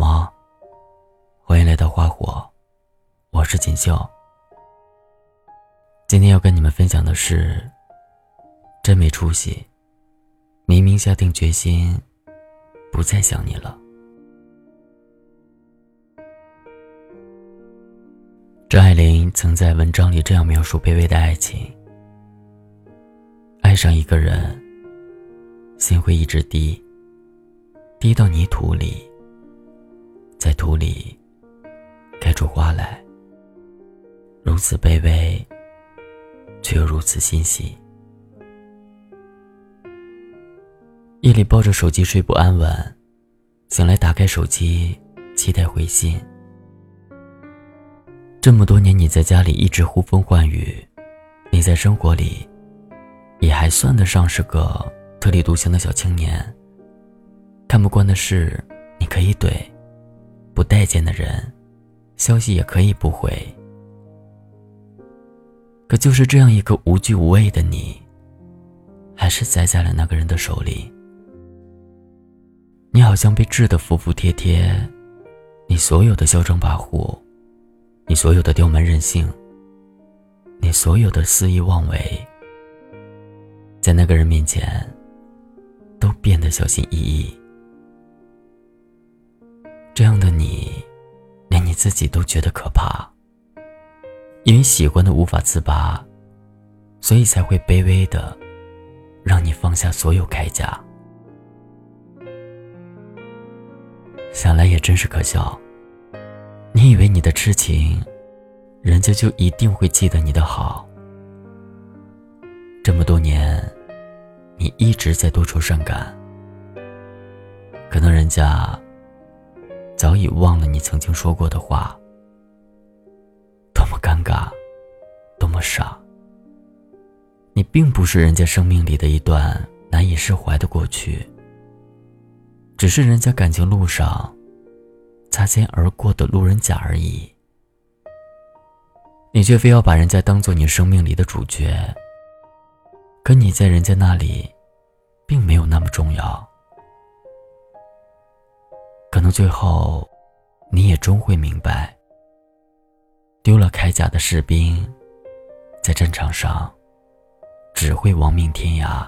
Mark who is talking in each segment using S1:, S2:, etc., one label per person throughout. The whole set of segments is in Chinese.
S1: 吗？欢迎来到花火，我是锦绣。今天要跟你们分享的是，真没出息。明明下定决心，不再想你了。张爱玲曾在文章里这样描述卑微的爱情：爱上一个人，心会一直低，低到泥土里。在土里开出花来，如此卑微，却又如此欣喜。夜里抱着手机睡不安稳，醒来打开手机，期待回信。这么多年，你在家里一直呼风唤雨，你在生活里也还算得上是个特立独行的小青年。看不惯的事，你可以怼。不待见的人，消息也可以不回。可就是这样一个无惧无畏的你，还是栽在了那个人的手里。你好像被治得服服帖帖，你所有的嚣张跋扈，你所有的刁蛮任性，你所有的肆意妄为，在那个人面前，都变得小心翼翼。这样的你，连你自己都觉得可怕。因为喜欢的无法自拔，所以才会卑微的，让你放下所有铠甲。想来也真是可笑。你以为你的痴情，人家就一定会记得你的好？这么多年，你一直在多愁善感，可能人家。早已忘了你曾经说过的话，多么尴尬，多么傻。你并不是人家生命里的一段难以释怀的过去，只是人家感情路上擦肩而过的路人甲而已。你却非要把人家当做你生命里的主角，可你在人家那里，并没有那么重要。可能最后，你也终会明白，丢了铠甲的士兵，在战场上只会亡命天涯。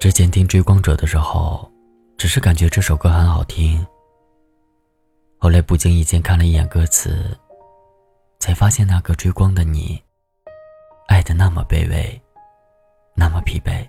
S1: 之前听《追光者》的时候，只是感觉这首歌很好听。后来不经意间看了一眼歌词，才发现那个追光的你，爱的那么卑微，那么疲惫。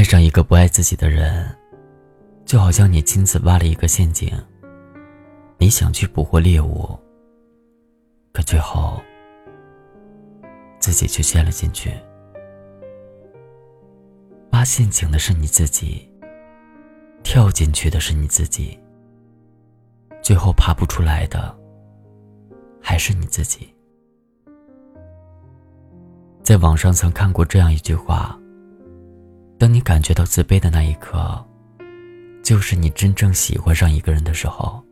S1: 爱上一个不爱自己的人，就好像你亲自挖了一个陷阱。你想去捕获猎物，可最后自己却陷了进去。挖陷阱的是你自己，跳进去的是你自己，最后爬不出来的还是你自己。在网上曾看过这样一句话。当你感觉到自卑的那一刻，就是你真正喜欢上一个人的时候。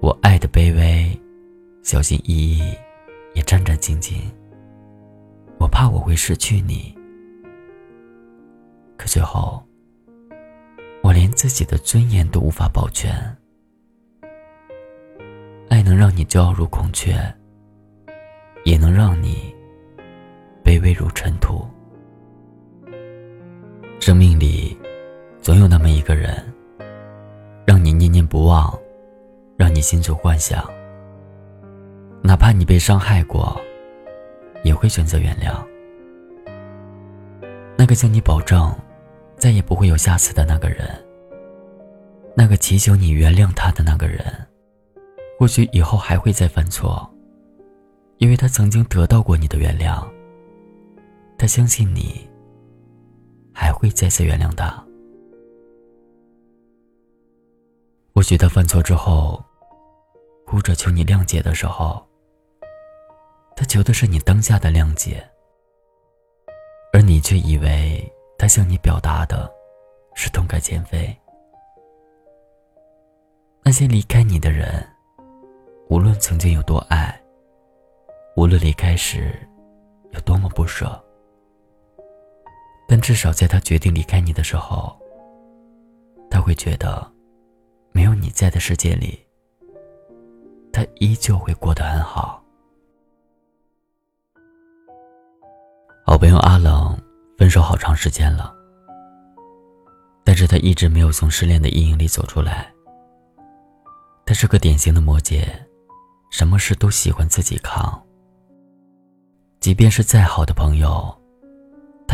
S1: 我爱的卑微，小心翼翼，也战战兢兢。我怕我会失去你，可最后，我连自己的尊严都无法保全。爱能让你骄傲如孔雀，也能让你卑微如尘土。生命里，总有那么一个人，让你念念不忘，让你心存幻想。哪怕你被伤害过，也会选择原谅。那个向你保证，再也不会有下次的那个人，那个祈求你原谅他的那个人，或许以后还会再犯错，因为他曾经得到过你的原谅。他相信你还会再次原谅他。或许他犯错之后，哭着求你谅解的时候，他求的是你当下的谅解，而你却以为他向你表达的是痛改前非。那些离开你的人，无论曾经有多爱，无论离开时有多么不舍，但至少在他决定离开你的时候，他会觉得，没有你在的世界里，他依旧会过得很好。好朋友阿冷分手好长时间了，但是他一直没有从失恋的阴影里走出来。他是个典型的摩羯，什么事都喜欢自己扛。即便是再好的朋友，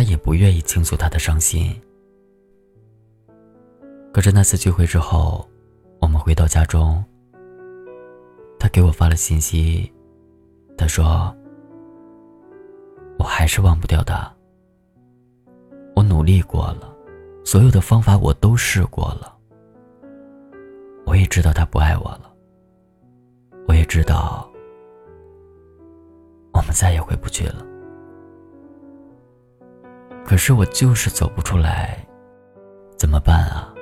S1: 他也不愿意倾诉他的伤心。可是那次聚会之后，我们回到家中，他给我发了信息，他说：“我还是忘不掉他。我努力过了，所有的方法我都试过了。”我也知道他不爱我了。我也知道，我们再也回不去了。可是我就是走不出来，怎么办啊？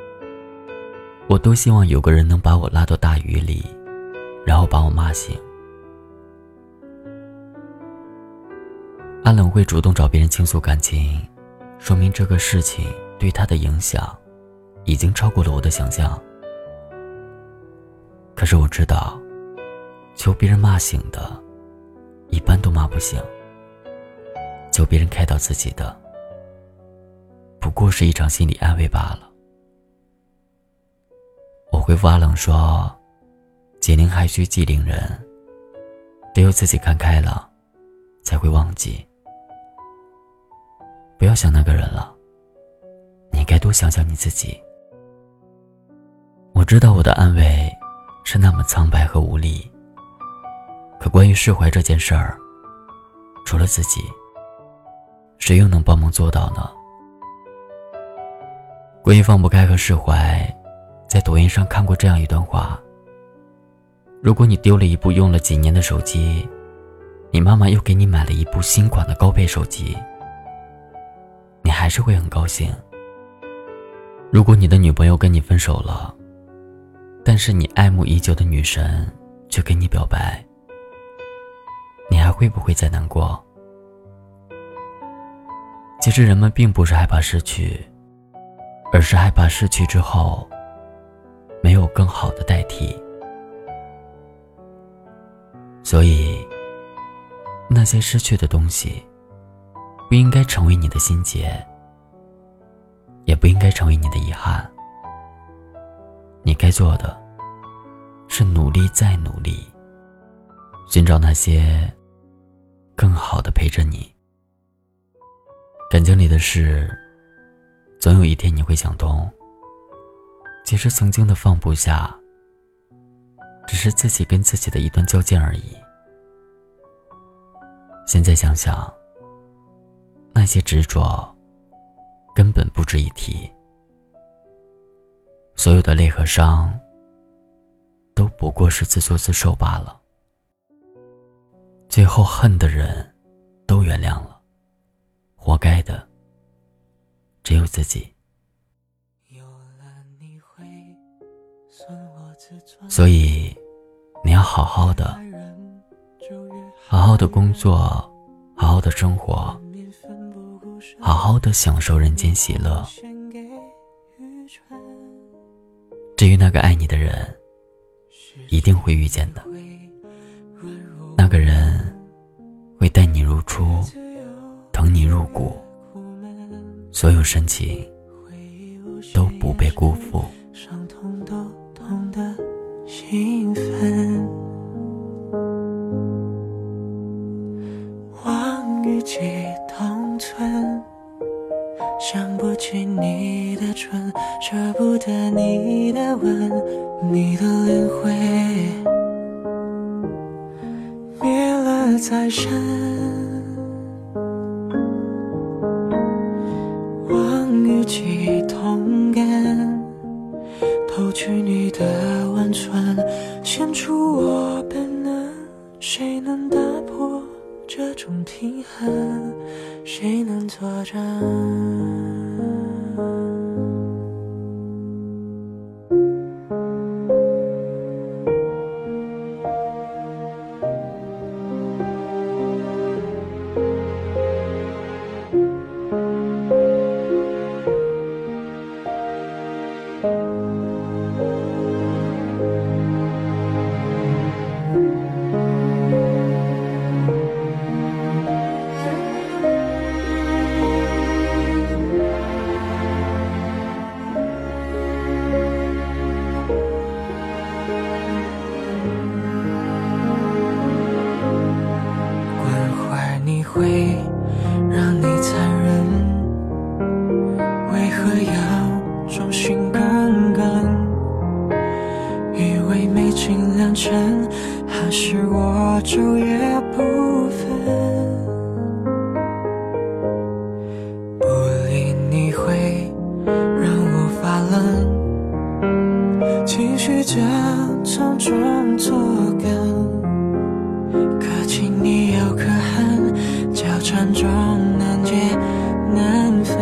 S1: 我多希望有个人能把我拉到大雨里，然后把我骂醒。阿冷会主动找别人倾诉感情，说明这个事情对他的影响，已经超过了我的想象。可是我知道，求别人骂醒的，一般都骂不醒；求别人开导自己的，不过是一场心理安慰罢了。我回复阿冷说：“解铃还需系铃人，得有自己看开了，才会忘记。不要想那个人了，你该多想想你自己。”我知道我的安慰。是那么苍白和无力。可关于释怀这件事儿，除了自己，谁又能帮忙做到呢？关于放不开和释怀，在抖音上看过这样一段话：如果你丢了一部用了几年的手机，你妈妈又给你买了一部新款的高配手机，你还是会很高兴。如果你的女朋友跟你分手了，但是你爱慕已久的女神却跟你表白，你还会不会再难过？其实人们并不是害怕失去，而是害怕失去之后没有更好的代替。所以，那些失去的东西，不应该成为你的心结，也不应该成为你的遗憾。你该做的，是努力再努力，寻找那些更好的陪着你。感情里的事，总有一天你会想通。其实曾经的放不下，只是自己跟自己的一段较劲而已。现在想想，那些执着，根本不值一提。所有的泪和伤，都不过是自作自受罢了。最后恨的人，都原谅了，活该的，只有自己。所以，你要好好的，好好的工作，好好的生活，好好的享受人间喜乐。至于那个爱你的人，一定会遇见的。那个人会待你如初，疼你入骨，所有深情都不被辜负。
S2: 望与几同存。想不起你的唇，舍不得你的吻，你的脸会灭了再生。起同感，偷取你的温存，献出我本能。谁能打破这种平衡？谁能作证？为美景良辰，还是我昼夜不分，不理你会让我发冷，情绪就从中作梗，可亲你又可恨，交缠中难解难分，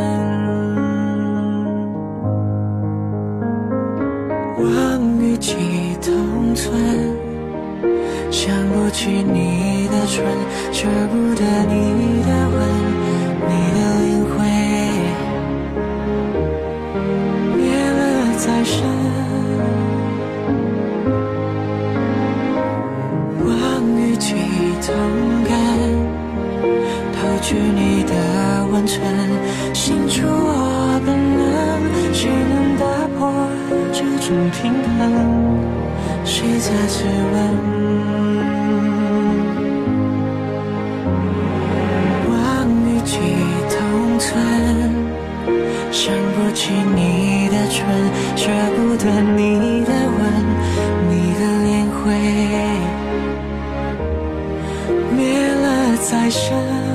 S2: 望与己同存。想不起你的唇，舍不得你的吻，你的灵魂灭了再生。望与己同感，偷取你的温存，心出我本能，谁能打破这种平衡？谁在质问？起你的唇，舍不得你的吻，你的脸会灭了再生。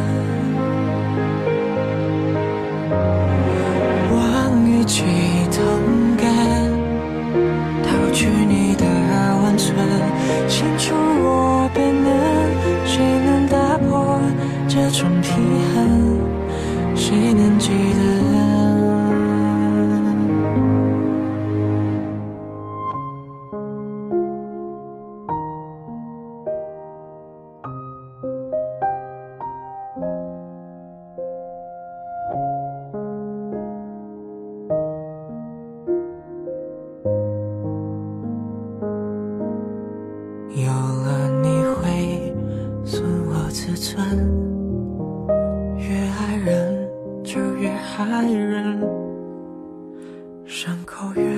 S2: 爱人，伤口越